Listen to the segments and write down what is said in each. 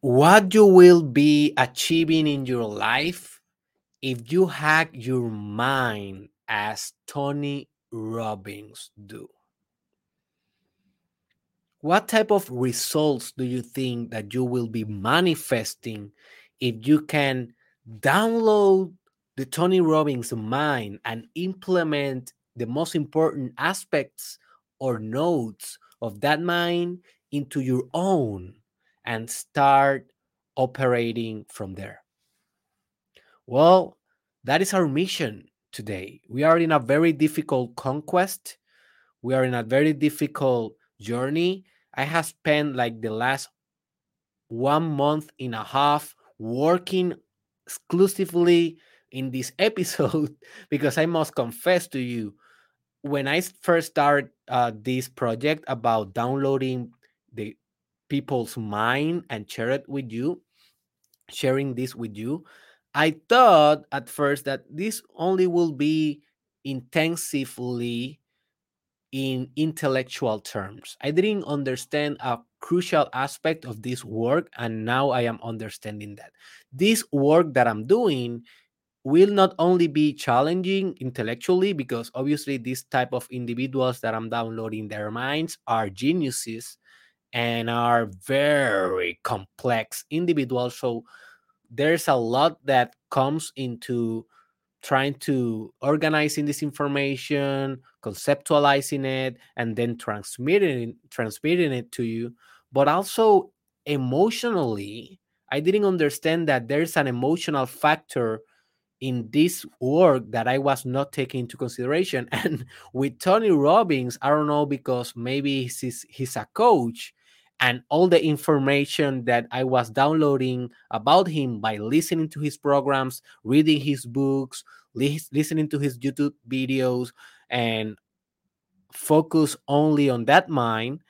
what you will be achieving in your life if you hack your mind as Tony Robbins do? What type of results do you think that you will be manifesting if you can download the Tony Robbins mind and implement the most important aspects or notes of that mind into your own and start operating from there? Well, that is our mission today. We are in a very difficult conquest. We are in a very difficult journey. I have spent like the last one month and a half working exclusively in this episode because I must confess to you, when I first started uh, this project about downloading the people's mind and share it with you, sharing this with you, I thought at first that this only will be intensively in intellectual terms. I didn't understand a crucial aspect of this work, and now I am understanding that. This work that I'm doing will not only be challenging intellectually because obviously this type of individuals that i'm downloading their minds are geniuses and are very complex individuals so there's a lot that comes into trying to organizing this information conceptualizing it and then transmitting transmitting it to you but also emotionally i didn't understand that there's an emotional factor in this work that I was not taking into consideration. And with Tony Robbins, I don't know because maybe he's he's a coach, and all the information that I was downloading about him by listening to his programs, reading his books, li- listening to his YouTube videos, and focus only on that mind.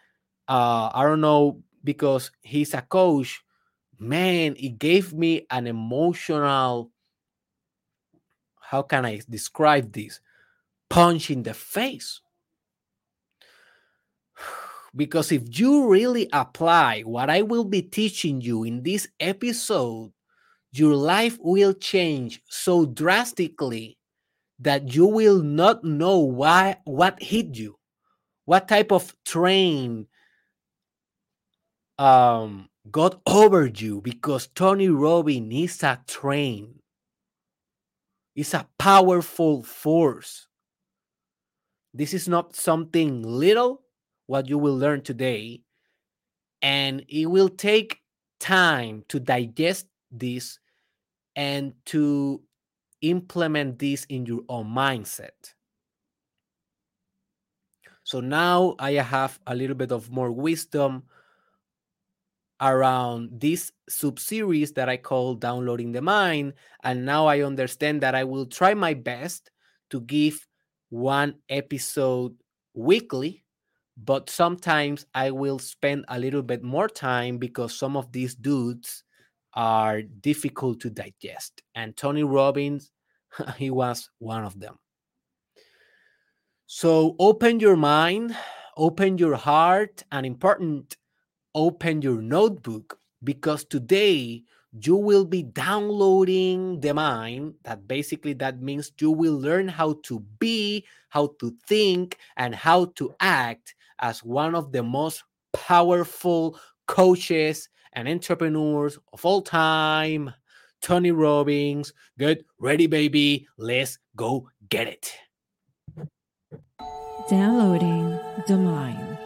Uh, I don't know because he's a coach. Man, it gave me an emotional how can I describe this? Punch in the face. Because if you really apply what I will be teaching you in this episode, your life will change so drastically that you will not know why what hit you, what type of train um, got over you because Tony Robbins is a train It's a powerful force. This is not something little, what you will learn today. And it will take time to digest this and to implement this in your own mindset. So now I have a little bit of more wisdom around this sub-series that I call downloading the mind and now I understand that I will try my best to give one episode weekly but sometimes I will spend a little bit more time because some of these dudes are difficult to digest and Tony Robbins he was one of them. So open your mind open your heart and important open your notebook because today you will be downloading the mind that basically that means you will learn how to be how to think and how to act as one of the most powerful coaches and entrepreneurs of all time. Tony robbins get ready baby. Let's go get it. Downloading the mind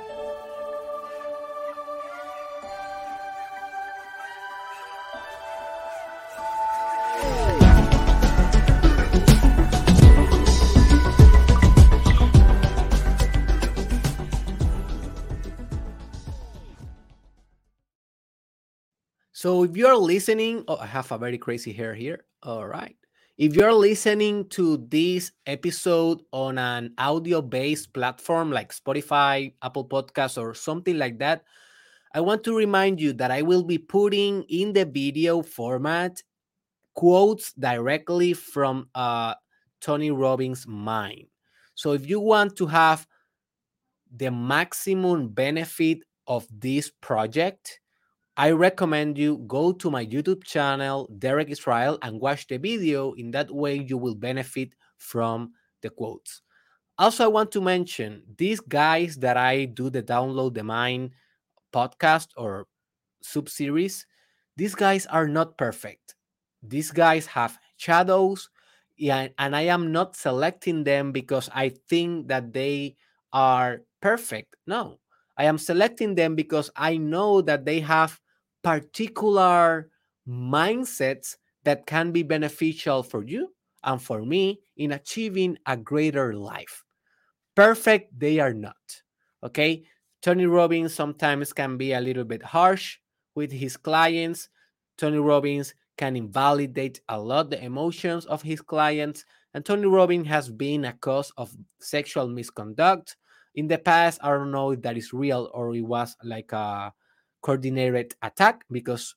So if you're listening, oh, I have a very crazy hair here. All right. If you're listening to this episode on an audio based platform like Spotify, Apple Podcasts, or something like that, I want to remind you that I will be putting in the video format quotes directly from uh, Tony Robbins' mind. So if you want to have the maximum benefit of this project, I recommend you go to my YouTube channel, Derek Israel, and watch the video. In that way, you will benefit from the quotes. Also, I want to mention these guys that I do the download the mind podcast or sub series. These guys are not perfect. These guys have shadows, and I am not selecting them because I think that they are perfect. No, I am selecting them because I know that they have particular mindsets that can be beneficial for you and for me in achieving a greater life. Perfect, they are not. Okay. Tony Robbins sometimes can be a little bit harsh with his clients. Tony Robbins can invalidate a lot the emotions of his clients. And Tony Robbins has been a cause of sexual misconduct in the past. I don't know if that is real or it was like a coordinated attack because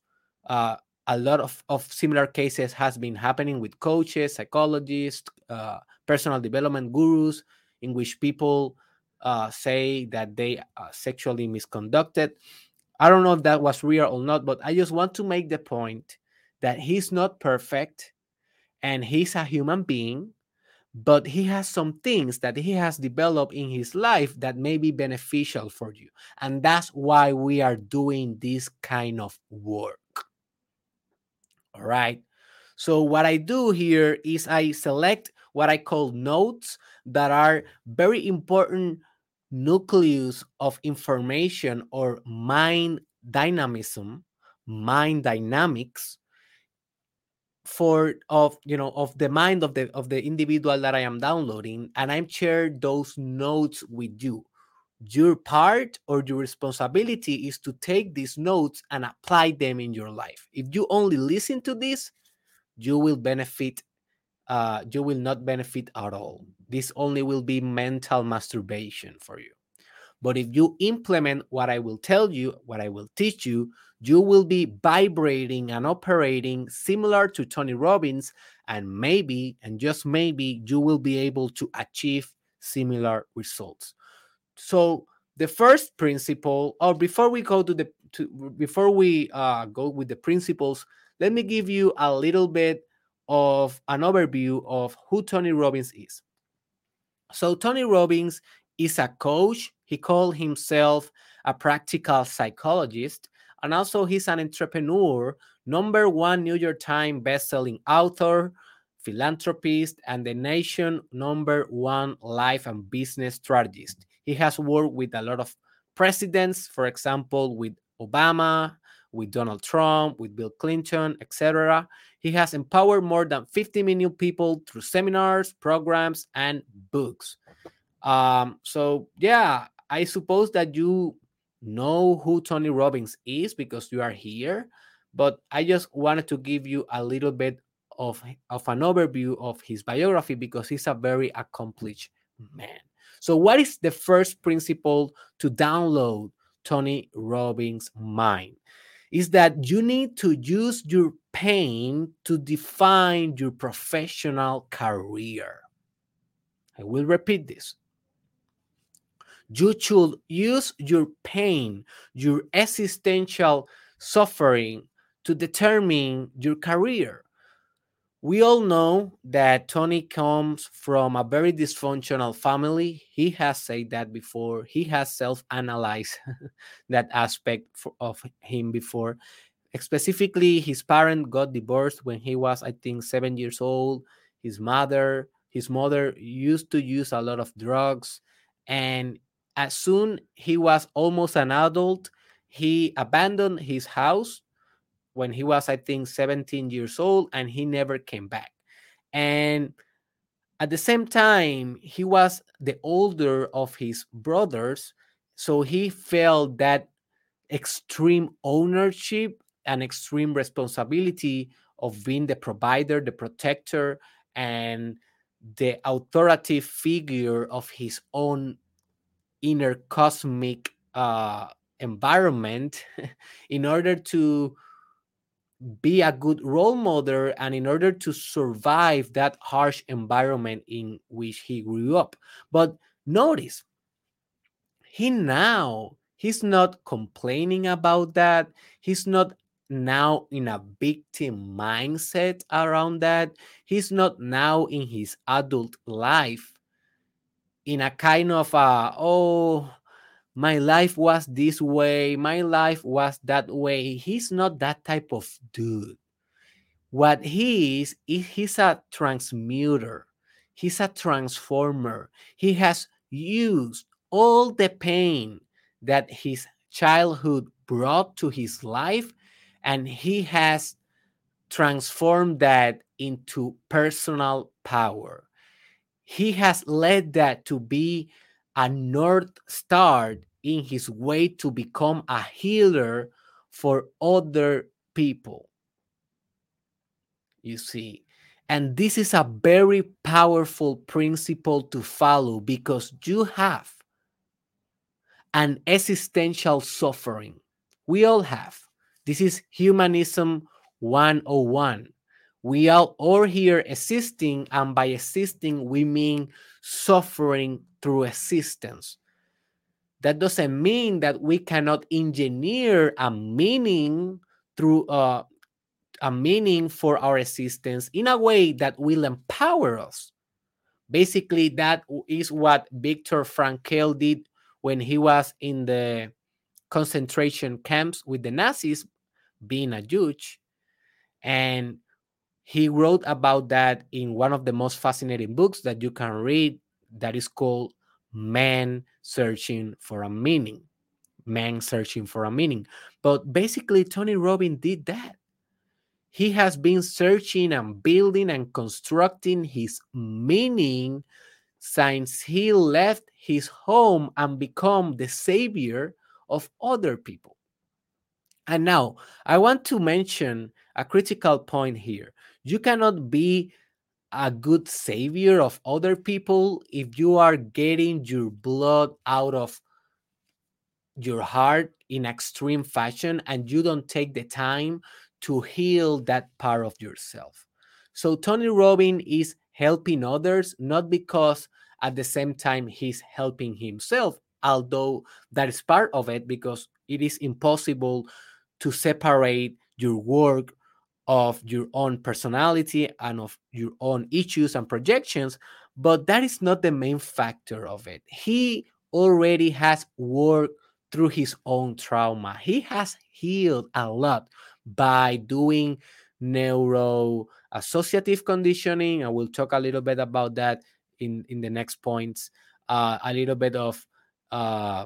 uh, a lot of, of similar cases has been happening with coaches, psychologists, uh, personal development gurus, in which people uh, say that they are sexually misconducted. I don't know if that was real or not, but I just want to make the point that he's not perfect and he's a human being, but he has some things that he has developed in his life that may be beneficial for you. And that's why we are doing this kind of work. All right. So, what I do here is I select what I call notes that are very important nucleus of information or mind dynamism, mind dynamics for of you know of the mind of the of the individual that I am downloading and I'm share those notes with you. Your part or your responsibility is to take these notes and apply them in your life. If you only listen to this, you will benefit uh, you will not benefit at all. This only will be mental masturbation for you. But if you implement what I will tell you, what I will teach you, you will be vibrating and operating similar to Tony Robbins. And maybe, and just maybe, you will be able to achieve similar results. So, the first principle, or before we go to the, to, before we uh, go with the principles, let me give you a little bit of an overview of who Tony Robbins is. So, Tony Robbins is a coach. He called himself a practical psychologist. And also, he's an entrepreneur, number one New York Times bestselling author, philanthropist, and the nation number one life and business strategist. He has worked with a lot of presidents, for example, with Obama, with Donald Trump, with Bill Clinton, etc. He has empowered more than 50 million people through seminars, programs, and books. Um, so yeah, I suppose that you know who Tony Robbins is because you are here, but I just wanted to give you a little bit of, of an overview of his biography because he's a very accomplished man. So, what is the first principle to download Tony Robbins' mind? Is that you need to use your pain to define your professional career. I will repeat this. You should use your pain, your existential suffering to determine your career. We all know that Tony comes from a very dysfunctional family. He has said that before. He has self analyzed that aspect for, of him before. Specifically, his parent got divorced when he was, I think, seven years old. His mother, his mother used to use a lot of drugs, and as soon he was almost an adult, he abandoned his house when he was, I think, 17 years old, and he never came back. And at the same time, he was the older of his brothers, so he felt that extreme ownership and extreme responsibility of being the provider, the protector, and the authoritative figure of his own inner cosmic uh, environment in order to be a good role model and in order to survive that harsh environment in which he grew up. But notice, he now He's not complaining about that. He's not now in a victim mindset around that. He's not now in his adult life in a kind of a, oh, my life was this way, my life was that way. He's not that type of dude. What he is, is he's a transmuter, he's a transformer. He has used all the pain that his childhood brought to his life and he has transformed that into personal power. He has led that to be a north star in his way to become a healer for other people. You see, and this is a very powerful principle to follow because you have an existential suffering. We all have. This is humanism 101. We are all here existing, and by existing, we mean suffering through existence. That doesn't mean that we cannot engineer a meaning through uh, a meaning for our existence in a way that will empower us. Basically, that is what Viktor Frankl did when he was in the concentration camps with the Nazis, being a Jewish. And he wrote about that in one of the most fascinating books that you can read that is called Man Searching for a Meaning. Man Searching for a Meaning. But basically, Tony Robbins did that. He has been searching and building and constructing his meaning since he left his home and become the savior of other people. And now I want to mention a critical point here. You cannot be a good savior of other people if you are getting your blood out of your heart in extreme fashion and you don't take the time to heal that part of yourself. So Tony Robbins is helping others not because at the same time he's helping himself, although that is part of it because it is impossible to separate your work of your own personality and of your own issues and projections, but that is not the main factor of it. He already has worked through his own trauma. He has healed a lot by doing neuro associative conditioning. I will talk a little bit about that in, in the next points. Uh, a little bit of uh,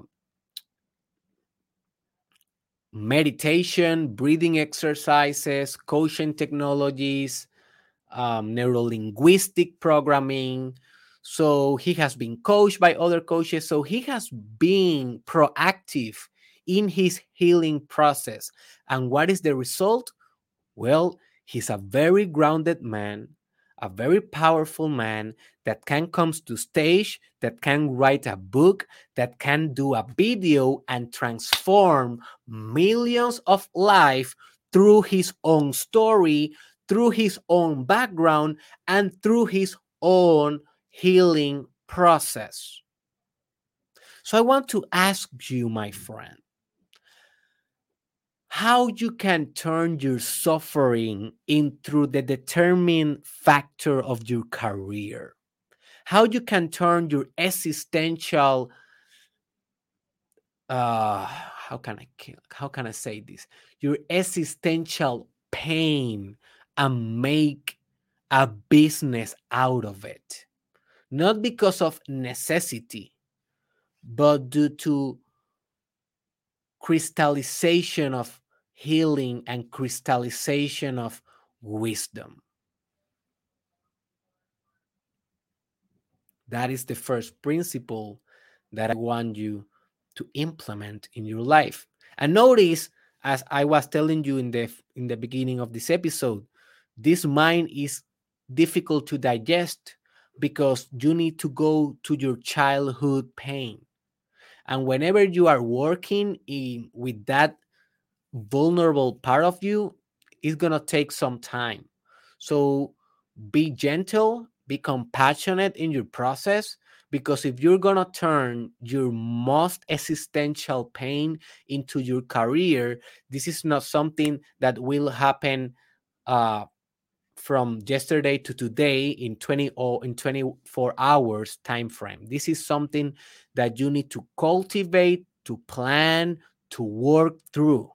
meditation, breathing exercises, coaching technologies, um, neuro linguistic programming. So he has been coached by other coaches. So he has been proactive in his healing process. And what is the result? Well, he's a very grounded man a very powerful man that can come to stage, that can write a book, that can do a video and transform millions of lives through his own story, through his own background, and through his own healing process. So I want to ask you, my friend, how you can turn your suffering into the determining factor of your career. How you can turn your existential uh how can i how can i say this? Your existential pain and make a business out of it. Not because of necessity but due to crystallization of healing and crystallization of wisdom. That is the first principle that I want you to implement in your life. And notice, as I was telling you in the in the beginning of this episode, this mind is difficult to digest because you need to go to your childhood pain. And whenever you are working in with that vulnerable part of you is going to take some time. So be gentle, be compassionate in your process because if you're going to turn your most existential pain into your career this is not something that will happen uh, from yesterday to today in 20 or in 24 hours time frame this is something that you need to cultivate to plan to work through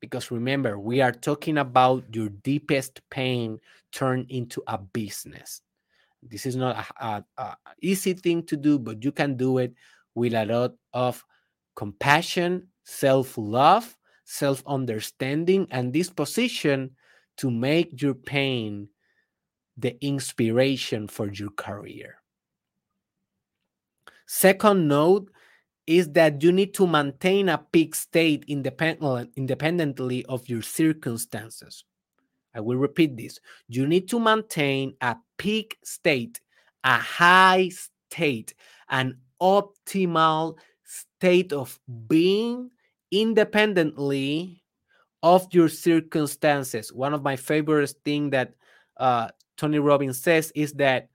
because remember we are talking about your deepest pain turned into a business. This is not a, a, a, easy thing to do but you can do it with a lot of compassion self-love self-understanding and disposition to make your pain the inspiration for your career. Second note is that you need to maintain a peak state independent, independently of your circumstances I will repeat this. You need to maintain a peak state, a high state, an optimal state of being independently of your circumstances. One of my favorite things that uh, Tony Robbins says is that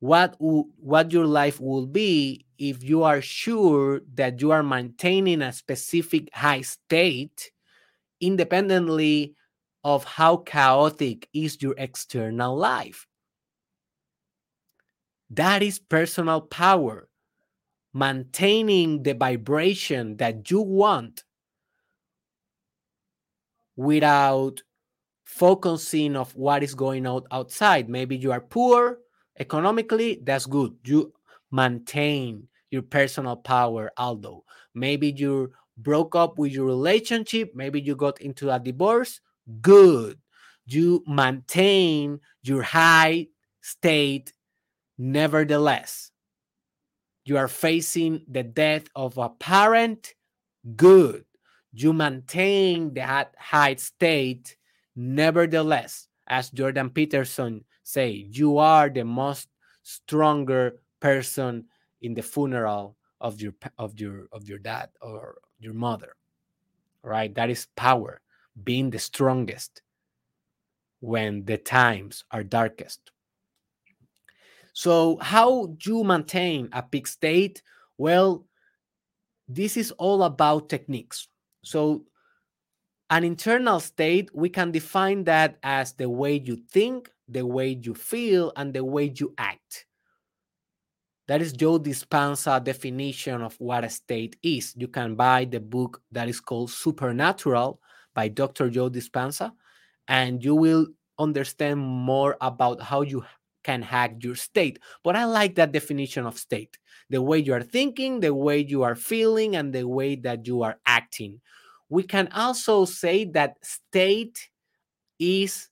what what your life will be if you are sure that you are maintaining a specific high state independently of how chaotic is your external life. That is personal power, maintaining the vibration that you want without focusing of what is going on outside. Maybe you are poor economically, that's good. You maintain your personal power, although maybe you broke up with your relationship, maybe you got into a divorce, good. You maintain your high state nevertheless. You are facing the death of a parent, good. You maintain that high state nevertheless. As Jordan Peterson say, you are the most stronger person in the funeral of your of your of your dad or your mother right that is power being the strongest when the times are darkest. So, how do you maintain a peak state? Well, this is all about techniques. So, an internal state, we can define that as the way you think, the way you feel, and the way you act. That is Joe Dispenza definition of what a state is. You can buy the book that is called Supernatural by Dr. Joe Dispenza, and you will understand more about how you can hack your state. But I like that definition of state the way you are thinking, the way you are feeling, and the way that you are acting. We can also say that state is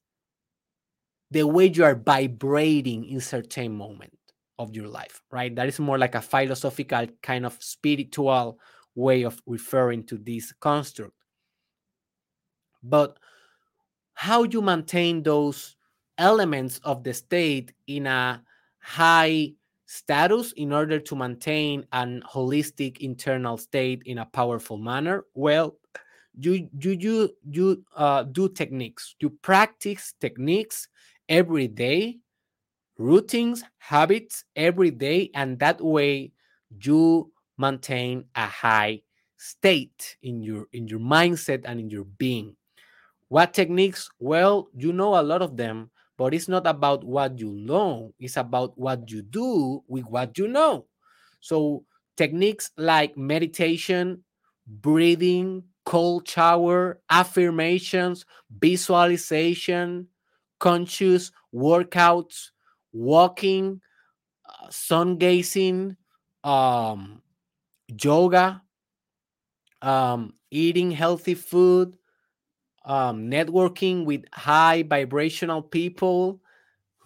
the way you are vibrating in certain moment of your life, right? That is more like a philosophical kind of spiritual way of referring to this construct. But how you maintain those elements of the state in a high status in order to maintain an holistic internal state in a powerful manner? Well you you you you uh, do techniques. You practice techniques every day routines habits every day and that way you maintain a high state in your in your mindset and in your being what techniques? Well, you know a lot of them, but it's not about what you know, it's about what you do with what you know. So, techniques like meditation, breathing, cold shower, affirmations, visualization, conscious workouts, walking, uh, sun gazing, um, yoga, um, eating healthy food, um, networking with high vibrational people,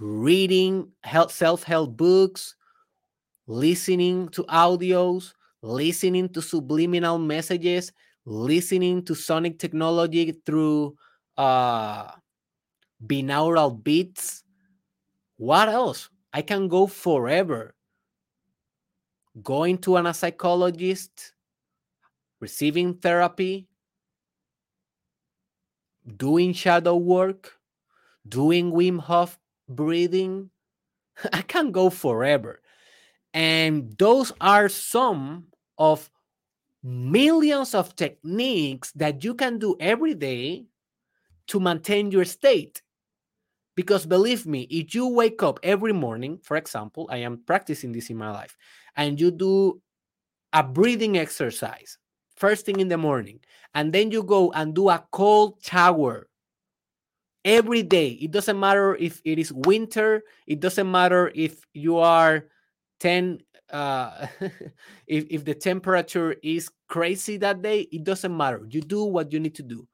reading self help books, listening to audios, listening to subliminal messages, listening to sonic technology through uh, binaural beats. What else? I can go forever. Going to an, a psychologist, receiving therapy, doing shadow work, doing Wim Hof breathing. I can go forever. And those are some of millions of techniques that you can do every day to maintain your state. Because believe me, if you wake up every morning, for example, I am practicing this in my life, and you do a breathing exercise first thing in the morning, and then you go and do a cold shower every day. It doesn't matter if it is winter, it doesn't matter if you are 10 uh if, if the temperature is crazy that day it doesn't matter you do what you need to do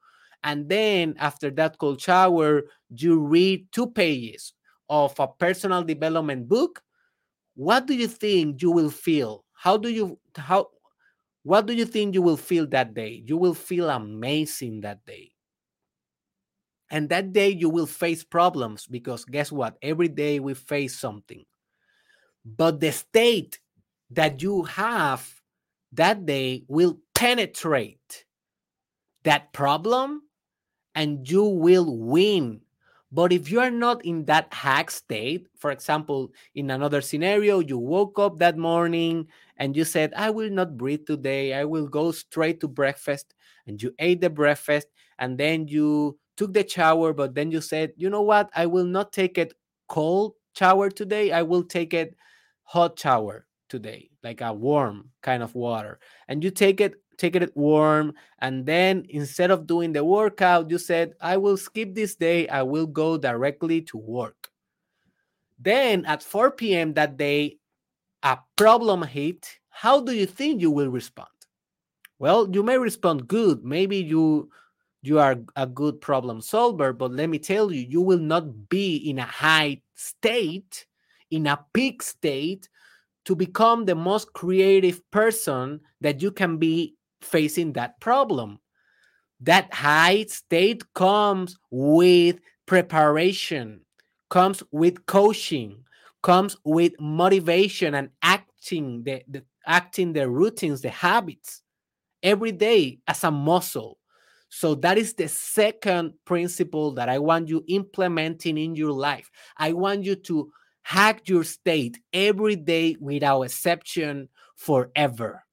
and then after that cold shower you read two pages of a personal development book. What do you think you will feel? How do you how what do you think you will feel that day? You will feel amazing that day. And that day you will face problems because guess what? Every day we face something. But the state that you have that day will penetrate that problem and you will win. But if you are not in that hack state, for example, in another scenario, you woke up that morning and you said, I will not breathe today, I will go straight to breakfast, and you ate the breakfast, and then you took the shower, but then you said, you know what, I will not take it cold shower today, I will take it hot shower today, like a warm kind of water. And you take it, take it warm. And then instead of doing the workout, you said, I will skip this day. I will go directly to work. Then at 4 p.m. that day, a problem hit. How do you think you will respond? Well, you may respond good. Maybe you you are a good problem solver, but let me tell you, you will not be in a high state, in a peak state to become the most creative person that you can be facing that problem. That high state comes with preparation, comes with coaching, comes with motivation and acting the, the acting the routines, the habits every day as a muscle. So that is the second principle that I want you implementing in your life. I want you to hack your state every day without exception forever.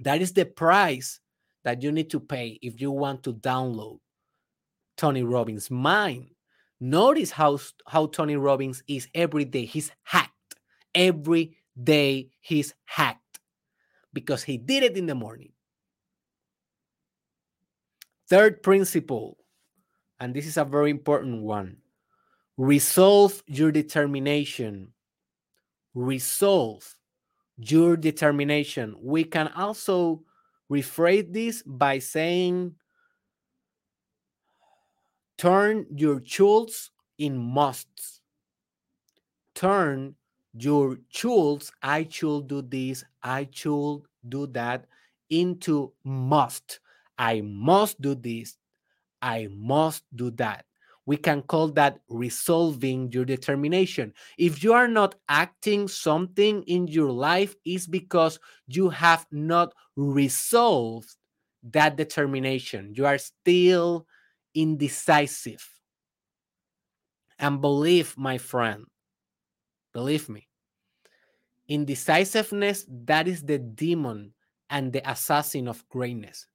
That is the price that you need to pay if you want to download Tony Robbins' mind. Notice how, how Tony Robbins is every day. He's hacked. Every day he's hacked because he did it in the morning. Third principle, and this is a very important one resolve your determination. Resolve your determination. We can also rephrase this by saying, turn your shoulds in musts. Turn your shoulds, I should do this, I should do that, into must. I must do this, I must do that we can call that resolving your determination. If you are not acting something in your life, is because you have not resolved that determination. You are still indecisive. And believe, my friend, believe me, indecisiveness, that is the demon and the assassin of greatness.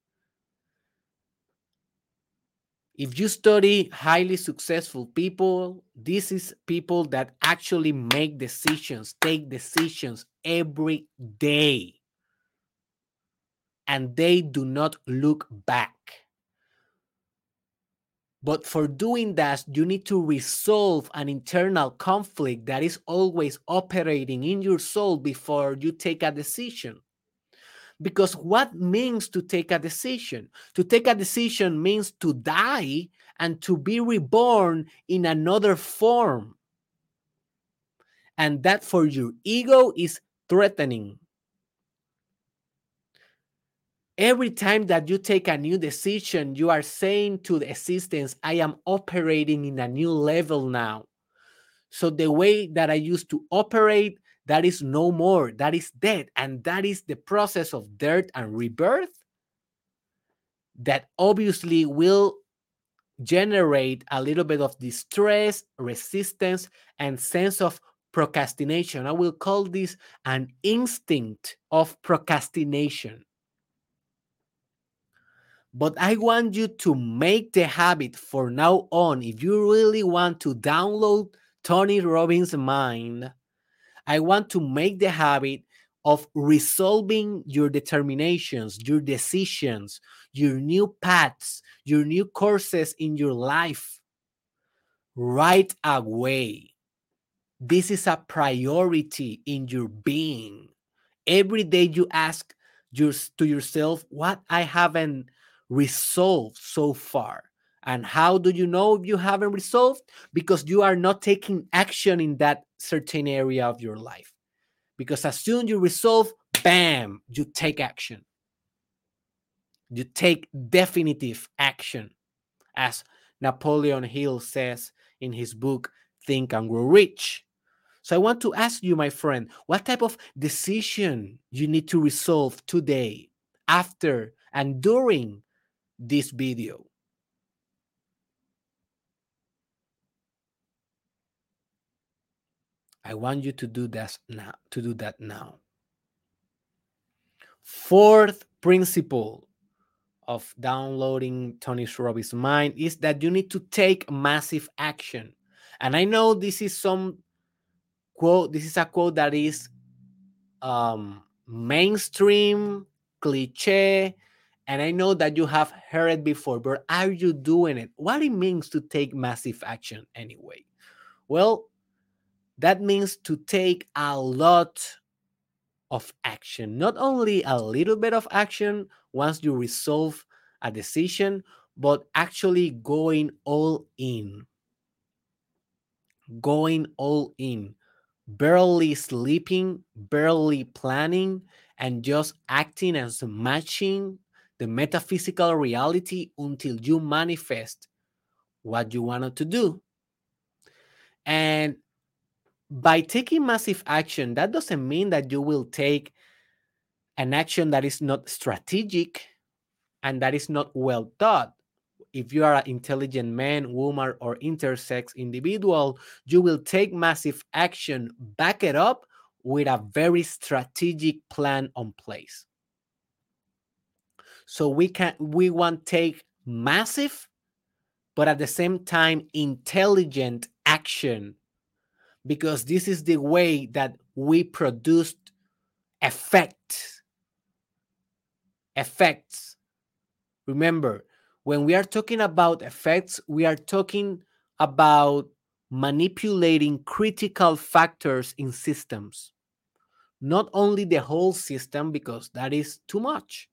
If you study highly successful people, this is people that actually make decisions, take decisions every day. And they do not look back. But for doing that, you need to resolve an internal conflict that is always operating in your soul before you take a decision. Because what means to take a decision? To take a decision means to die and to be reborn in another form. And that for your ego is threatening. Every time that you take a new decision, you are saying to the existence, I am operating in a new level now. So the way that I used to operate that is no more, that is dead. And that is the process of death and rebirth that obviously will generate a little bit of distress, resistance, and sense of procrastination. I will call this an instinct of procrastination. But I want you to make the habit for now on. If you really want to download Tony Robbins' mind, I want to make the habit of resolving your determinations, your decisions, your new paths, your new courses in your life right away. This is a priority in your being. Every day you ask your, to yourself, What I haven't resolved so far? And how do you know if you haven't resolved? Because you are not taking action in that certain area of your life. Because as soon you resolve, bam, you take action. You take definitive action. As Napoleon Hill says in his book, Think and Grow Rich. So I want to ask you, my friend, what type of decision you need to resolve today, after, and during this video? I want you to do that now, to do that now. Fourth principle of downloading Tony Robbins' mind is that you need to take massive action. And I know this is some quote, this is a quote that is um, mainstream, cliche, and I know that you have heard it before, but are you doing it? What it means to take massive action anyway? Well, that means to take a lot of action, not only a little bit of action once you resolve a decision, but actually going all in. Going all in, barely sleeping, barely planning, and just acting as matching the metaphysical reality until you manifest what you wanted to do. And by taking massive action, that doesn't mean that you will take an action that is not strategic and that is not well thought. If you are an intelligent man, woman, or intersex individual, you will take massive action, back it up with a very strategic plan on place. So we can we want take massive, but at the same time intelligent action because this is the way that we produced effects. Effects. Remember, when we are talking about effects, we are talking about manipulating critical factors in systems. Not only the whole system, because that is too much.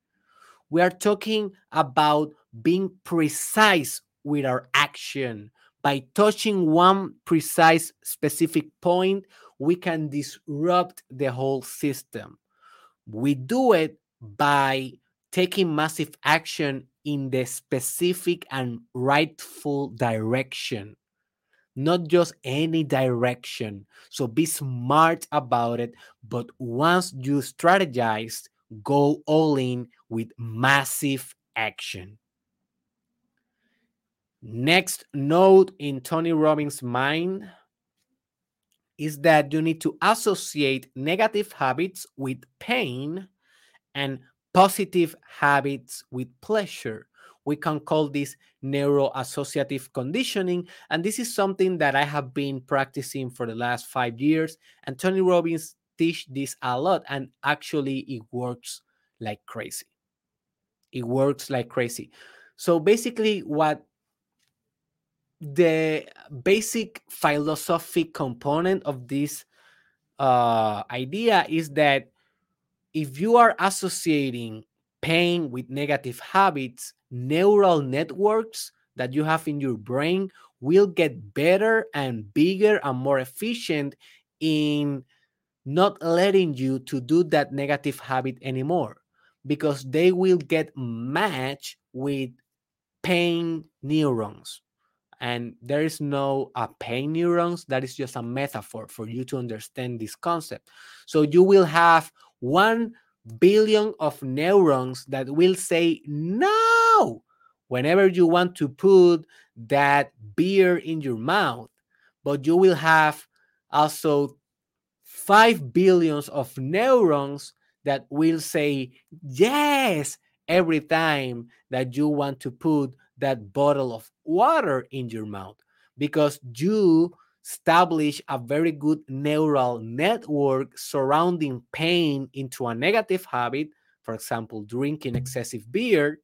We are talking about being precise with our action, by touching one precise specific point, we can disrupt the whole system. We do it by taking massive action in the specific and rightful direction, not just any direction. So be smart about it. But once you strategize, go all in with massive action. Next note in Tony Robbins' mind is that you need to associate negative habits with pain and positive habits with pleasure. We can call this neuroassociative conditioning. And this is something that I have been practicing for the last five years. And Tony Robbins teach this a lot. And actually, it works like crazy. It works like crazy. So basically, what the basic philosophic component of this uh, idea is that if you are associating pain with negative habits, neural networks that you have in your brain will get better and bigger and more efficient in not letting you to do that negative habit anymore because they will get matched with pain neurons and there is no uh, pain neurons that is just a metaphor for you to understand this concept. So you will have one billion of neurons that will say no whenever you want to put that beer in your mouth but you will have also 5 billions of neurons that will say yes every time that you want to put that bottle of water in your mouth because you establish a very good neural network surrounding pain into a negative habit for example drinking excessive beer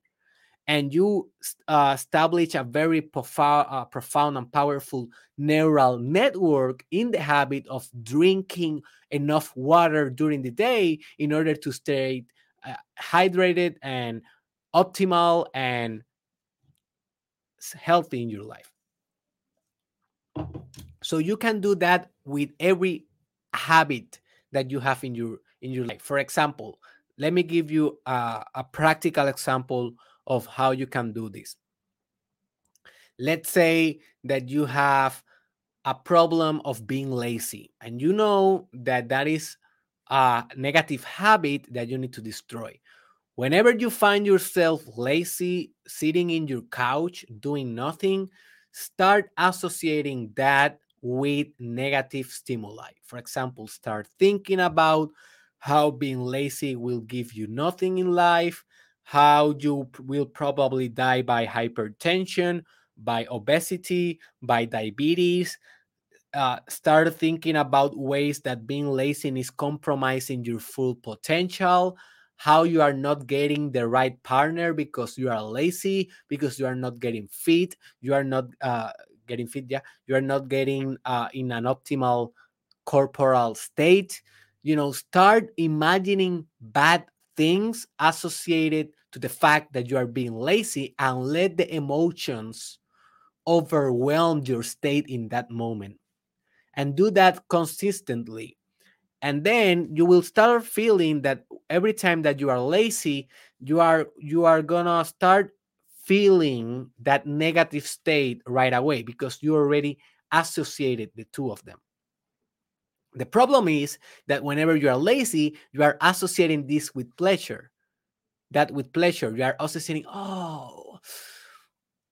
and you uh, establish a very profound, uh, profound and powerful neural network in the habit of drinking enough water during the day in order to stay uh, hydrated and optimal and healthy in your life. So you can do that with every habit that you have in your in your life. For example, let me give you a, a practical example of how you can do this. Let's say that you have a problem of being lazy and you know that that is a negative habit that you need to destroy. Whenever you find yourself lazy, sitting in your couch, doing nothing, start associating that with negative stimuli. For example, start thinking about how being lazy will give you nothing in life, how you will probably die by hypertension, by obesity, by diabetes. Uh, start thinking about ways that being lazy is compromising your full potential, how you are not getting the right partner because you are lazy, because you are not getting fit, you are not uh, getting fit, yeah, you are not getting uh, in an optimal corporal state. You know, start imagining bad things associated to the fact that you are being lazy and let the emotions overwhelm your state in that moment and do that consistently and then you will start feeling that every time that you are lazy you are you are gonna start feeling that negative state right away because you already associated the two of them the problem is that whenever you are lazy, you are associating this with pleasure. That with pleasure, you are associating, oh,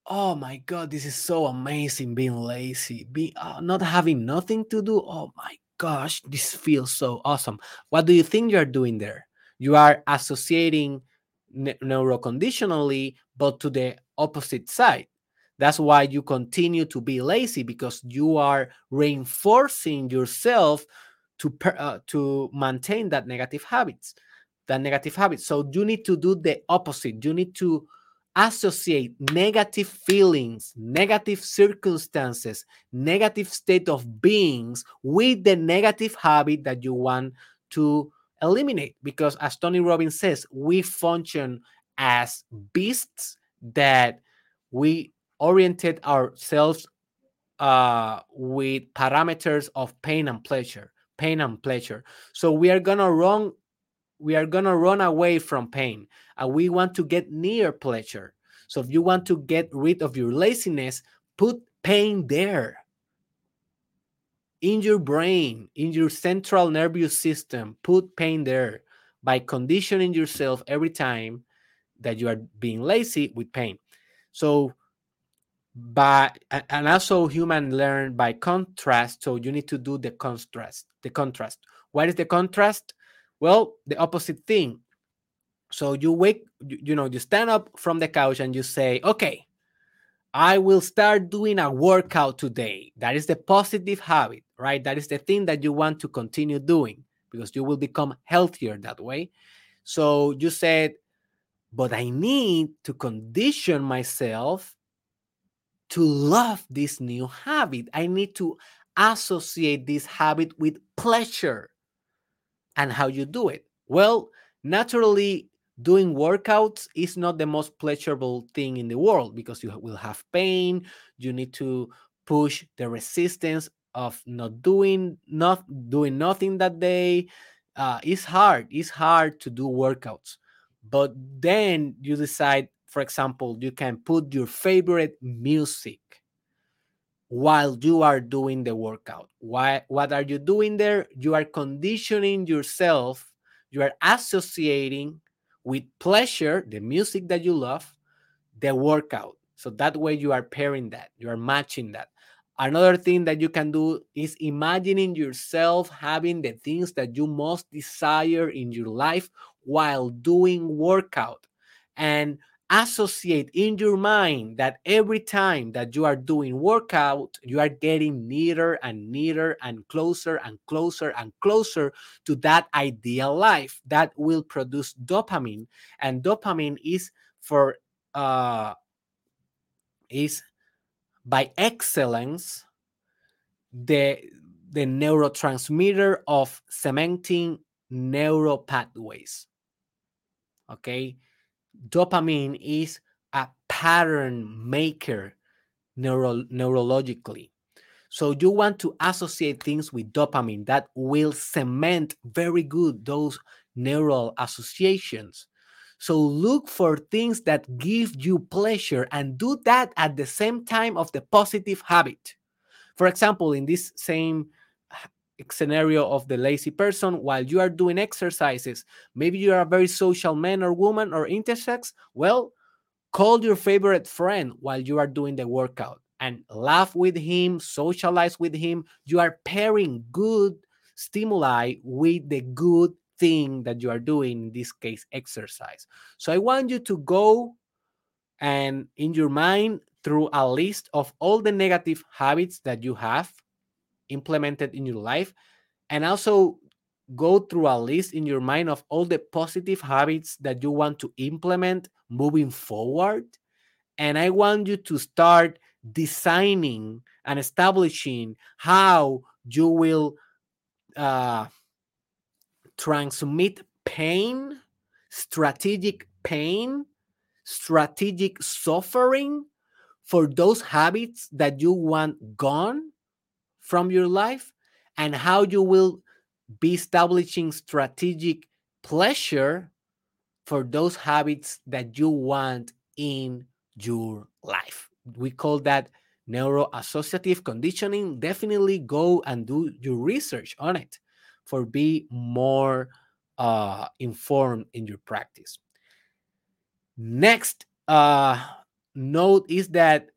oh my God, this is so amazing being lazy, be uh, not having nothing to do. Oh my gosh, this feels so awesome. What do you think you are doing there? You are associating ne- neuroconditionally, but to the opposite side. That's why you continue to be lazy because you are reinforcing yourself to per, uh, to maintain that negative habits, that negative habits. So you need to do the opposite. You need to associate negative feelings, negative circumstances, negative state of beings with the negative habit that you want to eliminate. Because as Tony Robbins says, we function as beasts that we oriented ourselves uh, with parameters of pain and pleasure, pain and pleasure. So we are gonna run, we are gonna run away from pain, and we want to get near pleasure. So if you want to get rid of your laziness, put pain there in your brain, in your central nervous system. Put pain there by conditioning yourself every time that you are being lazy with pain. So by and also human learn by contrast so you need to do the contrast the contrast what is the contrast well the opposite thing so you wake you, you know you stand up from the couch and you say okay i will start doing a workout today that is the positive habit right that is the thing that you want to continue doing because you will become healthier that way so you said but i need to condition myself to love this new habit. I need to associate this habit with pleasure. And how you do it? Well, naturally, doing workouts is not the most pleasurable thing in the world because you will have pain. You need to push the resistance of not doing not doing nothing that day. Uh, it's hard. It's hard to do workouts, but then you decide for example, you can put your favorite music while you are doing the workout. Why, what are you doing there? You are conditioning yourself, you are associating with pleasure, the music that you love, the workout. So that way you are pairing that, you are matching that. Another thing that you can do is imagining yourself having the things that you most desire in your life while doing workout and associate in your mind that every time that you are doing workout you are getting nearer and nearer and closer and closer and closer to that ideal life that will produce dopamine. And dopamine is for uh is by excellence the the neurotransmitter of cementing neural pathways okay dopamine is a pattern maker neuro, neurologically so you want to associate things with dopamine that will cement very good those neural associations so look for things that give you pleasure and do that at the same time of the positive habit. For example, in this same scenario of the lazy person, while you are doing exercises, maybe you are a very social man or woman or intersex, well, call your favorite friend while you are doing the workout and laugh with him, socialize with him. You are pairing good stimuli with the good thing that you are doing, in this case, exercise. So I want you to go and in your mind through a list of all the negative habits that you have implemented in your life and also go through a list in your mind of all the positive habits that you want to implement moving forward. And i want you to start designing and establishing how you will uh, transmit pain, strategic pain, strategic suffering for those habits that you want gone from your life, and how you will be establishing strategic pleasure for those habits that you want in your life. We call that neuroassociative conditioning. Definitely go and do your research on it for be more uh, informed in your practice. Next uh, note is that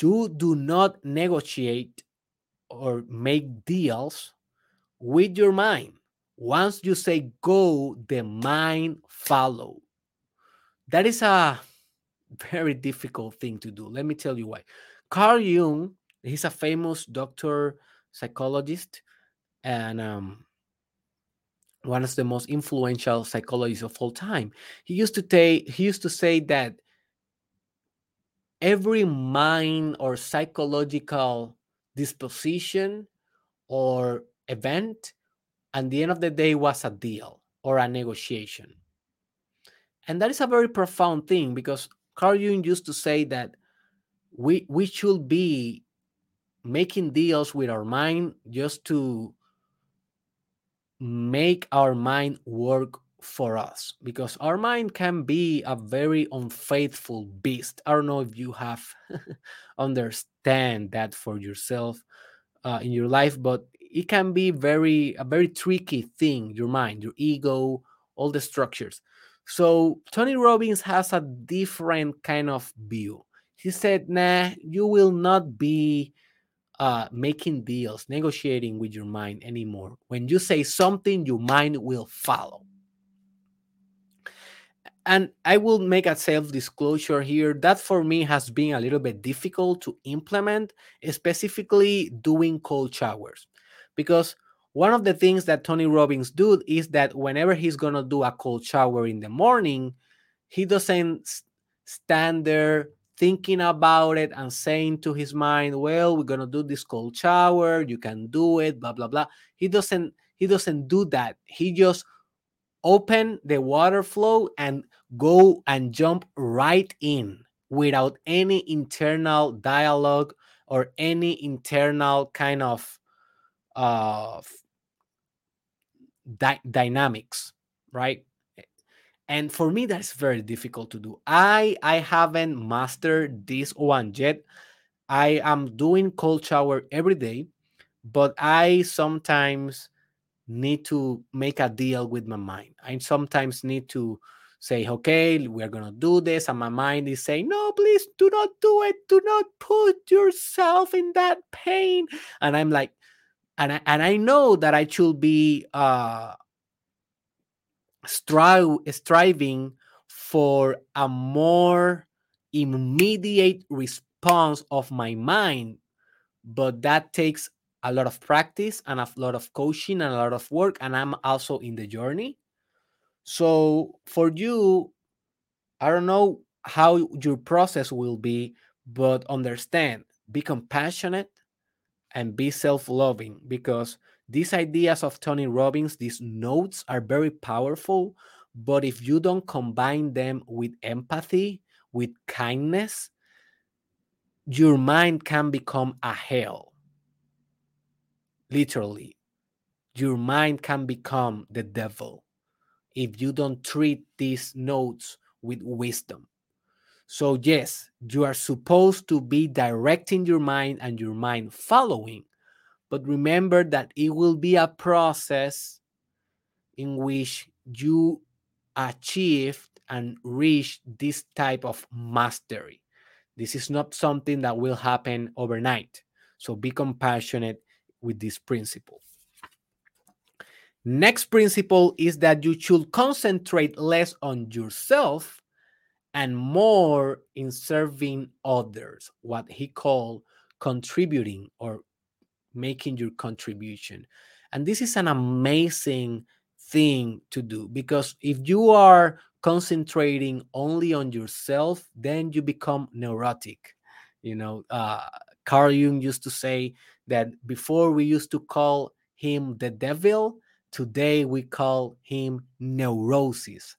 you do not negotiate or make deals with your mind. Once you say go, the mind follow. That is a very difficult thing to do. Let me tell you why. Carl Jung, he's a famous doctor, psychologist, and um, one of the most influential psychologists of all time. He used to take he used to say that every mind or psychological disposition or event at the end of the day was a deal or a negotiation. And that is a very profound thing because Carl Jung used to say that we we should be making deals with our mind just to make our mind work for us because our mind can be a very unfaithful beast. I don't know if you have understand that for yourself uh, in your life, but it can be very a very tricky thing. Your mind, your ego, all the structures. So Tony Robbins has a different kind of view. He said, "Nah, you will not be." uh, making deals, negotiating with your mind anymore. When you say something, your mind will follow. And I will make a self disclosure here. That for me has been a little bit difficult to implement, specifically doing cold showers. Because one of the things that Tony Robbins do is that whenever he's going to do a cold shower in the morning, he doesn't stand there thinking about it and saying to his mind, well, we're going to do this cold shower, you can do it, blah blah blah. He doesn't he doesn't do that. He just open the water flow and go and jump right in without any internal dialogue or any internal kind of uh di- dynamics, right? and for me that's very difficult to do. I i haven't mastered this one yet. I am doing cold shower every day but i sometimes need to make a deal with my mind. I sometimes need to say, okay, we're going to do this. And my mind is saying, no, please do not do it. Do not put yourself in that pain. And I'm like, and I, and I know that I should be uh, strive, striving for a more immediate response of my mind, but that takes a lot of practice and a lot of coaching and a lot of work. And I'm also in the journey. So for you, I don't know how your process will be, but understand, be compassionate and be self loving because these ideas of Tony Robbins, these notes are very powerful. But if you don't combine them with empathy, with kindness, your mind can become a hell. Literally, your mind can become the devil if you don't treat these notes with wisdom. So, yes, you are supposed to be directing your mind and your mind following. But remember that it will be a process in which you achieve and reach this type of mastery. This is not something that will happen overnight. So be compassionate with this principle. Next principle is that you should concentrate less on yourself and more in serving others, what he called contributing or making your contribution. And this is an amazing thing to do because if you are concentrating only on yourself, then you become neurotic. You know, uh, Carl Jung used to say that before we used to call him the devil, today we call him neurosis.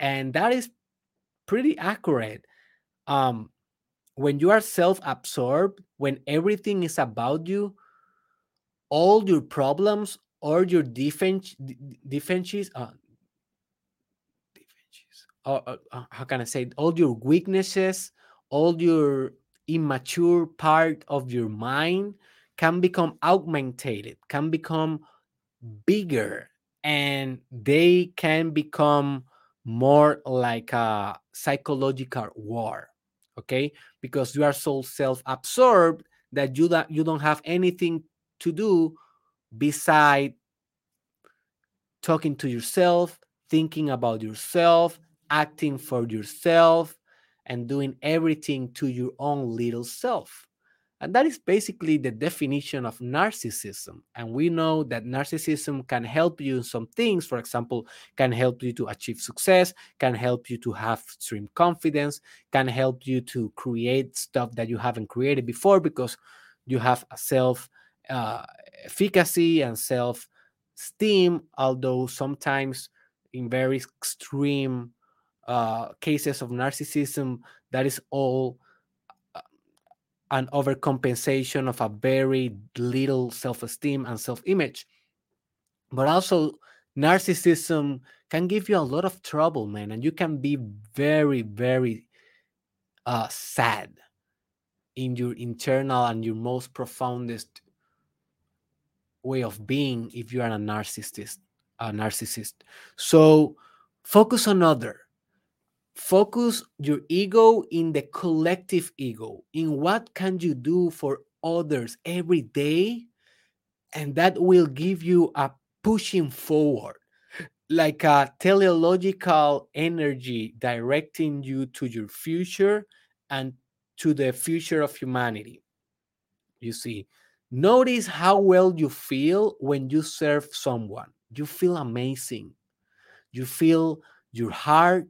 And that is pretty accurate. Um, when you are self absorbed, when everything is about you, all your problems or your defense defenses uh, defenses uh, uh, how can i say all your weaknesses all your immature part of your mind can become augmented can become bigger and they can become more like a psychological war okay because you are so self-absorbed that you don't you don't have anything to do beside talking to yourself, thinking about yourself, acting for yourself, and doing everything to your own little self. And that is basically the definition of narcissism. And we know that narcissism can help you in some things. For example, can help you to achieve success, can help you to have extreme confidence, can help you to create stuff that you haven't created before because you have a self uh, efficacy and self esteem, although sometimes in very extreme uh, cases of narcissism, that is all an overcompensation of a very little self esteem and self image. But also, narcissism can give you a lot of trouble, man, and you can be very, very uh, sad in your internal and your most profoundest way of being if you are a narcissist a narcissist so focus on other focus your ego in the collective ego in what can you do for others every day and that will give you a pushing forward like a teleological energy directing you to your future and to the future of humanity you see Notice how well you feel when you serve someone. You feel amazing. You feel your heart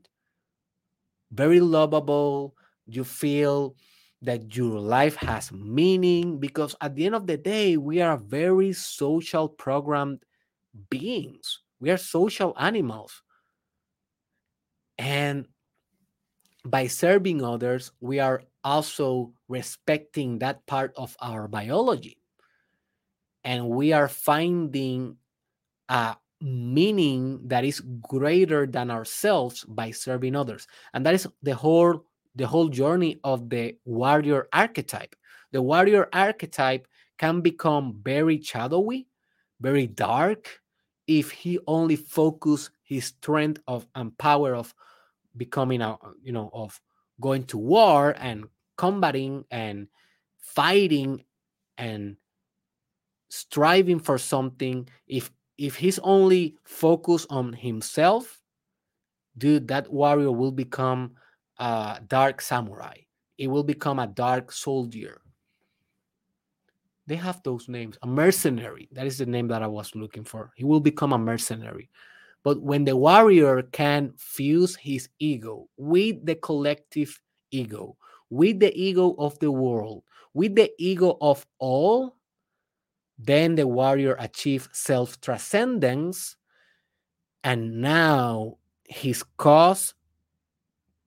very lovable. You feel that your life has meaning because at the end of the day, we are very social programmed beings. We are social animals. And by serving others, we are also respecting that part of our biology and we are finding a meaning that is greater than ourselves by serving others. And that is the whole the whole journey of the warrior archetype. The warrior archetype can become very shadowy very dark if he only focus his strength of and power of becoming a you know of going to war and combating and fighting and striving for something if if he's only focused on himself dude that warrior will become a dark samurai. It will become a dark soldier. They have those names a mercenary. That is the name that i was looking for. He will become a mercenary. But when the warrior can fuse his ego with the collective ego with the ego of the world with the ego of all then the warrior achieves self transcendence, and now his cause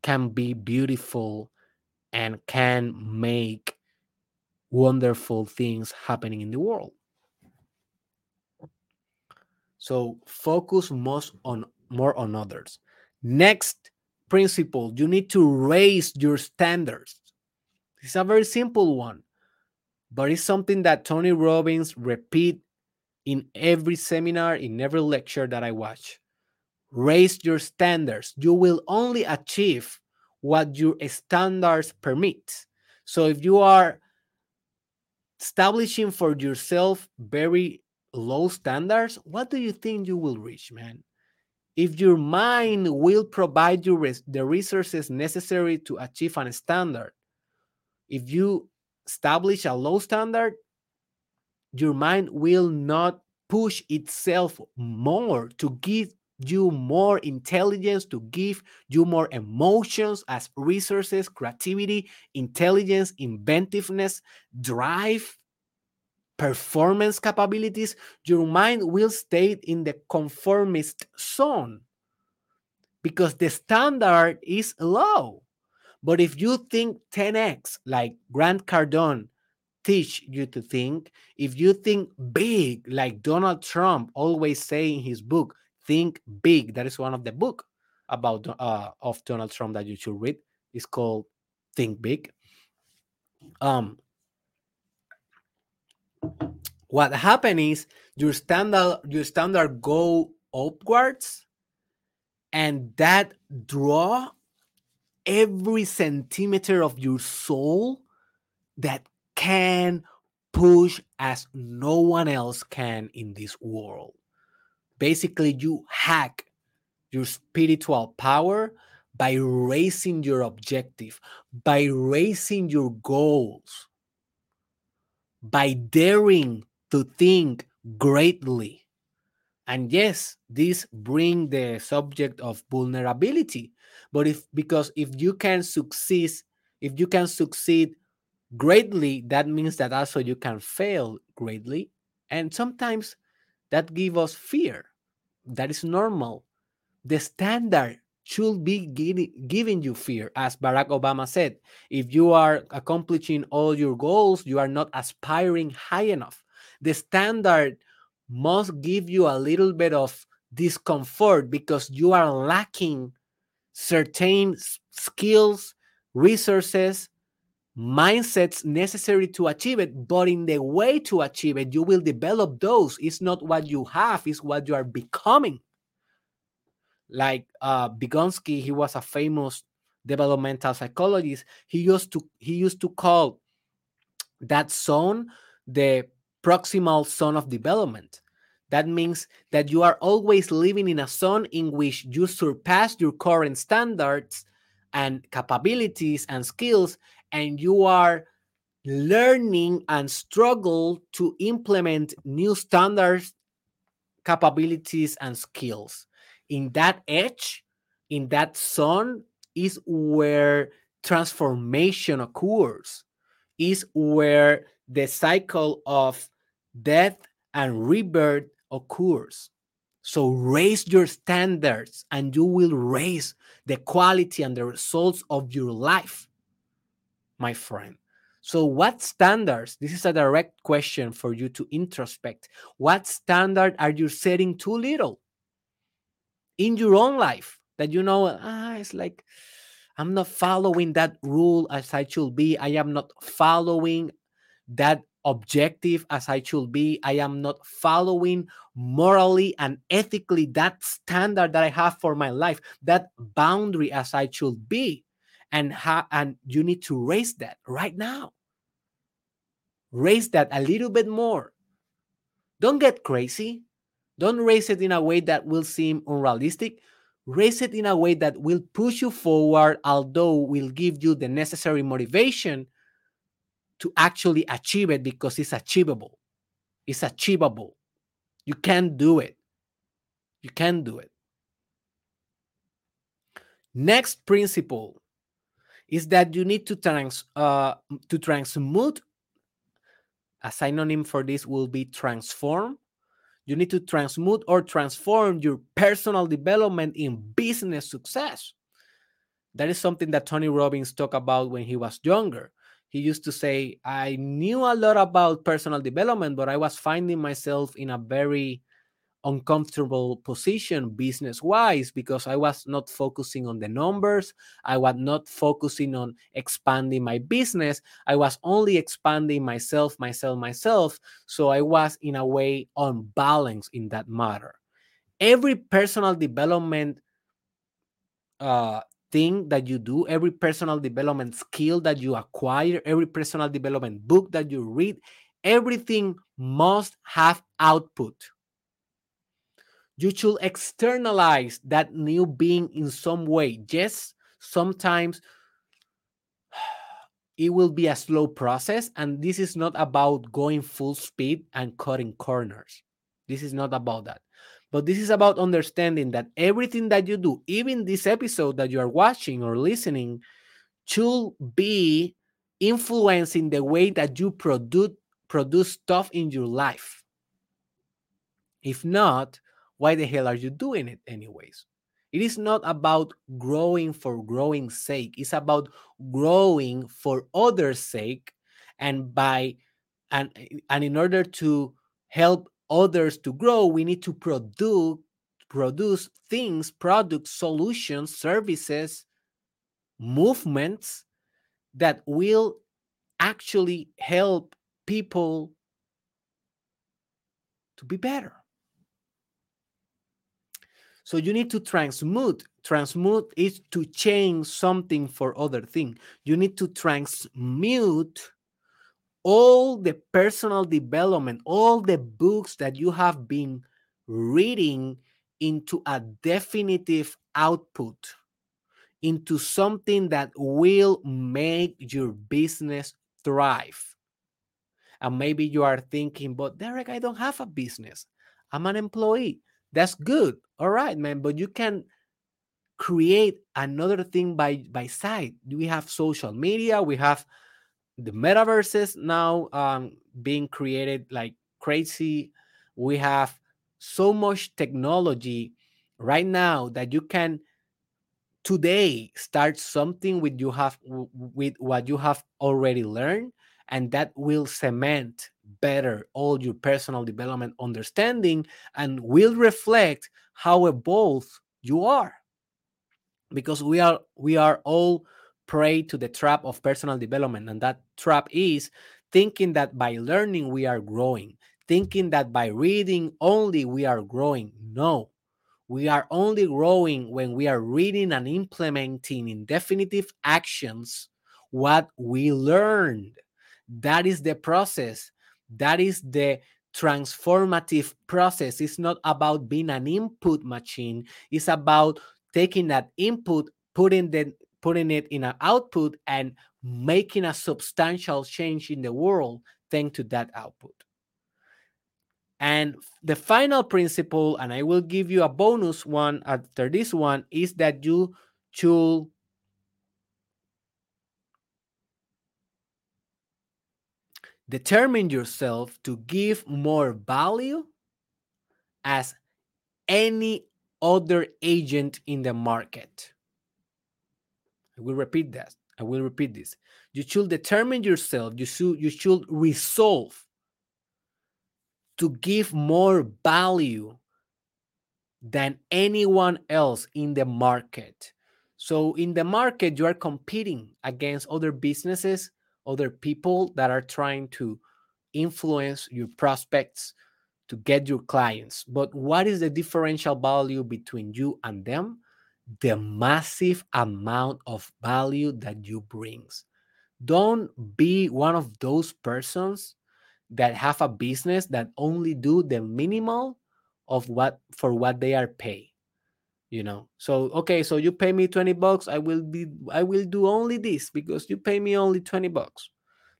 can be beautiful and can make wonderful things happening in the world. So focus most on more on others. Next principle, you need to raise your standards. It's a very simple one but it's something that Tony Robbins repeat in every seminar, in every lecture that I watch. Raise your standards. You will only achieve what your standards permit. So if you are establishing for yourself very low standards, what do you think you will reach, man? If your mind will provide you the resources necessary to achieve a standard, if you establish a low standard, your mind will not push itself more to give you more intelligence, to give you more emotions as resources, creativity, intelligence, inventiveness, drive, performance capabilities. Your mind will stay in the conformist zone because the standard is low. But if you think 10x, like Grant Cardone teach you to think, if you think big, like Donald Trump always say in his book, think big. That is one of the book about uh, of Donald Trump that you should read. It's called Think Big. Um, what happened is your standard your standard go upwards, and that draw every centimeter of your soul that can push as no one else can in this world. Basically, you hack your spiritual power by raising your objective, by raising your goals, by daring to think greatly. And yes, this bring the subject of vulnerability. But if because if you can succeed if you can succeed greatly that means that also you can fail greatly. And sometimes that give us fear. That is normal. The standard should be giving you fear. As barack obama said if you are accomplishing all your goals you are not aspiring high enough. The standard must give you a little bit of discomfort because you are lacking certain skills, resources, mindsets necessary to achieve it. But in the way to achieve it, you will develop those. It's not what you have, it's what you are becoming. Like uh Vygotsky, he was a famous developmental psychologist. He used to he used to call that zone the proximal zone of development that means that you are always living in a zone in which you surpass your current standards and capabilities and skills, and you are learning and struggle to implement new standards, capabilities, and skills. In that edge, in that zone, is where transformation occurs, is where the cycle of death and rebirth occurs. So raise your standards and you will raise the quality and the results of your life, my friend. So, what standards? This is a direct question for you to introspect. What standard are you setting too little in your own life that you know, ah, it's like I'm not following that rule as I should be. I am not following that objective as I should be. I am not following morally and ethically that standard that I have for my life, that boundary as I should be. And ha- and you need to raise that right now. Raise that a little bit more. Don't get crazy. Don't raise it in a way that will seem unrealistic. Raise it in a way that will push you forward, although will give you the necessary motivation to actually achieve it because it's achievable. It's achievable. You can do it. You can do it. Next principle is that you need to trans uh, to transmute. A synonym for this will be transform. You need to transmute or transform your personal development in business success. That is something that Tony Robbins talked about when he was younger he used to say, I knew a lot about personal development, but I was finding myself in a very uncomfortable position business wise because I was not focusing on the numbers. I was not focusing on expanding my business. I was only expanding myself, myself, myself. So I was, in a way, unbalanced in that matter. Every personal development uh, thing that you do, every personal development skill that you acquire, every personal development book that you read, everything must have output. You should externalize that new being in some way. Yes, sometimes it will be a slow process, and this is not about going full speed and cutting corners. This is not about that. But this is about understanding that everything that you do, even this episode that you are watching or listening, should be influencing the way that you produce produce stuff in your life. If not, why the hell are you doing it anyways? It is not about growing for growing's sake. It's about growing for others' sake and by and and in order to help others to grow, we need to produce produce things, products, solutions, services, movements that will actually help people to be better. So you need to transmute. Transmute is to change something for other thing. You need to transmute all the personal development, all the books that you have been reading into a definitive output, into something that will make your business thrive. And maybe you are thinking, but Derek, I don't have a business. I'm an employee. That's good. All right, man. But you can create another thing by by side. We have social media, we have the metaverses now um, being created like crazy. We have so much technology right now that you can today start something with you have with what you have already learned and that will cement better all your personal development understanding and will reflect how evolved you are because we are we are all prey to the trap of personal development. And that trap is thinking that by learning we are growing, thinking that by reading only we are growing. No, we are only growing when we are reading and implementing in definitive actions what we learned. That is the process. That is the transformative process. It's not about being an input machine, it's about taking that input, putting the putting it in an output and making a substantial change in the world thanks to that output. And the final principle, and I will give you a bonus one after this one, is that you should determine yourself to give more value as any other agent in the market. I will repeat that. I will repeat this. You should determine yourself. You should you should resolve to give more value than anyone else in the market. So in the market, you are competing against other businesses, other people that are trying to influence your prospects to get your clients. But what is the differential value between you and them? The massive amount of value that you brings. Don't be one of those persons that have a business that only do the minimal of what for what they are paid you know? So okay so you pay me 20 bucks i will be i will do only this because you pay me only 20 bucks.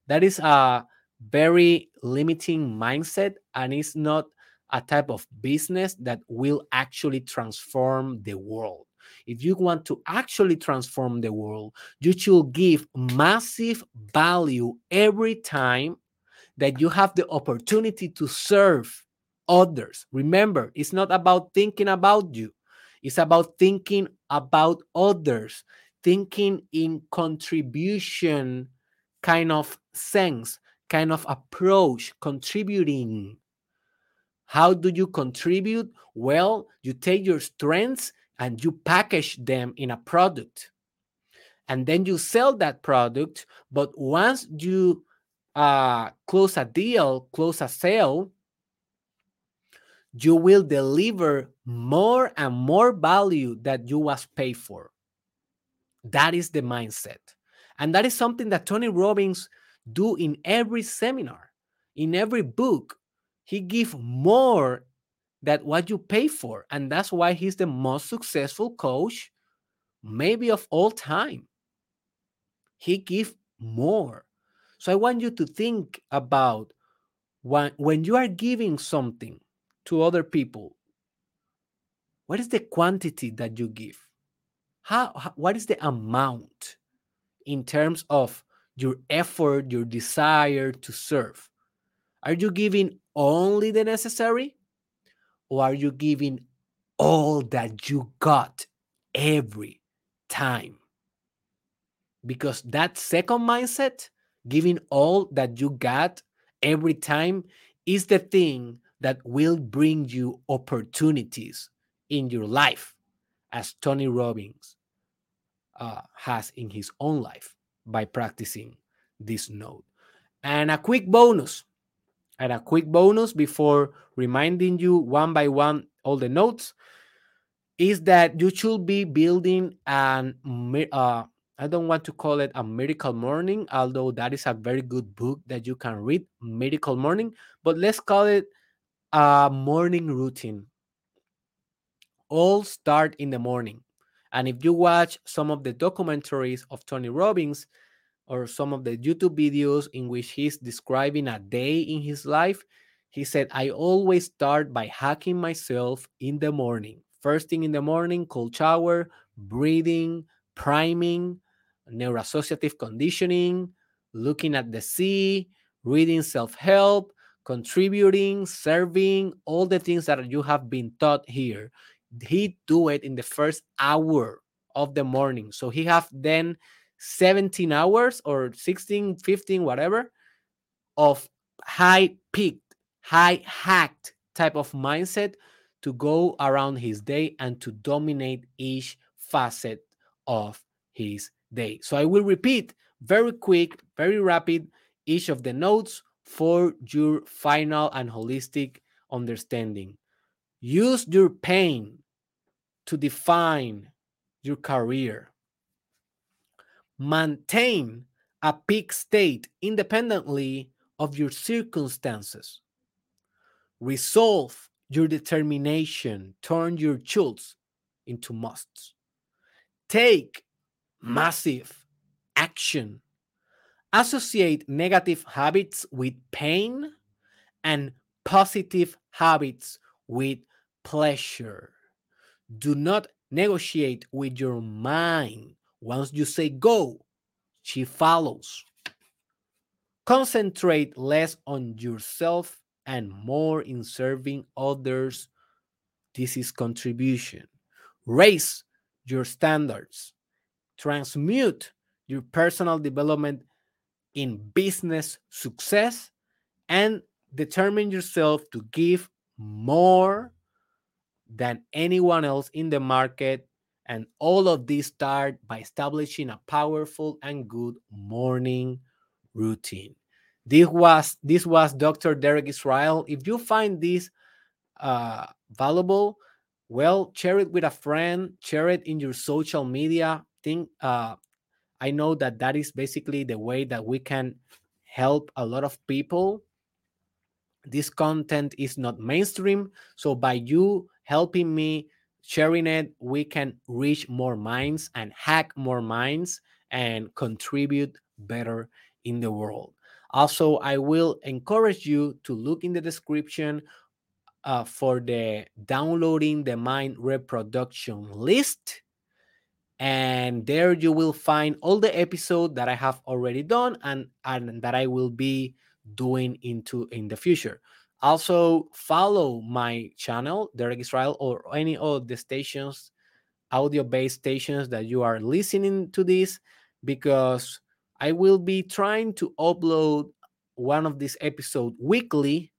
That is a very limiting mindset and it's not a type of business that will actually transform the world if you want to actually transform the world you should give massive value every time that you have the opportunity to serve others remember it's not about thinking about you it's about thinking about others, thinking in contribution kind of sense, kind of approach, contributing. How do you contribute? Well, you take your strengths and you package them in a product. And then you sell that product. But once you uh, close a deal, close a sale, you will deliver more and more value that you was paid for. That is the mindset. And that is something that Tony Robbins do in every seminar, in every book. He give more than what you pay for. And that's why he's the most successful coach maybe of all time. He give more. So I want you to think about when, when you are giving something to other people what is the quantity that you give how, how, what is the amount in terms of your effort your desire to serve are you giving only the necessary or are you giving all that you got every time because that second mindset giving all that you got every time is the thing that will bring you opportunities in your life, as Tony Robbins uh, has in his own life by practicing this note. And a quick bonus, and a quick bonus before reminding you one by one all the notes is that you should be building an uh, I don't want to call it a miracle morning, although that is a very good book that you can read, Miracle Morning. But let's call it a morning routine. All start in the morning. And if you watch some of the documentaries of Tony Robbins or some of the YouTube videos in which he's describing a day in his life, he said, I always start by hacking myself in the morning. First thing in the morning, cold shower, breathing, priming, neuroassociative conditioning, looking at the sea, reading self help, contributing, serving, all the things that you have been taught here. He do it in the first hour of the morning. So he have then 17 hours or 16, 15, whatever, of high peaked, high hacked type of mindset to go around his day and to dominate each facet of his day. So I will repeat very quick, very rapid each of the notes for your final and holistic understanding. Use your pain to define your career. Maintain a peak state independently of your circumstances. Resolve your determination, turn your shoulds into musts. Take massive action associate negative habits with pain and positive habits with pleasure. Do not negotiate with your mind. Once you say go, she follows. Concentrate less on yourself and more in serving others. This is contribution. Raise your standards. Transmute your personal development in business success and determine yourself to give more than anyone else in the market. And all of this start by establishing a powerful and good morning routine. This was this was Dr. Derek Israel. If you find this uh, valuable, well, share it with a friend, share it in your social media. Think uh, I know that that is basically the way that we can help a lot of people. This content is not mainstream, so by you helping me sharing it, we can reach more minds and hack more minds and contribute better in the world. Also, I will encourage you to look in the description uh, for the downloading the mind reproduction list. And there you will find all the episode that I have already done and, and that I will be doing into in the future. Also, follow my channel, Derek Israel, or any of the stations, audio based stations that you are listening to this, because I will be trying to upload one of these episodes weekly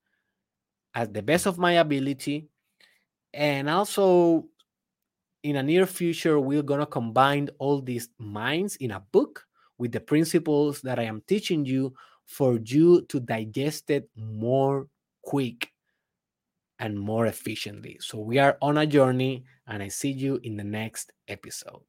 at the best of my ability. And also, in a near future, we're going to combine all these minds in a book with the principles that I am teaching you for you to digest it more quick and more efficiently. So we are on a journey, and I see you in the next episode.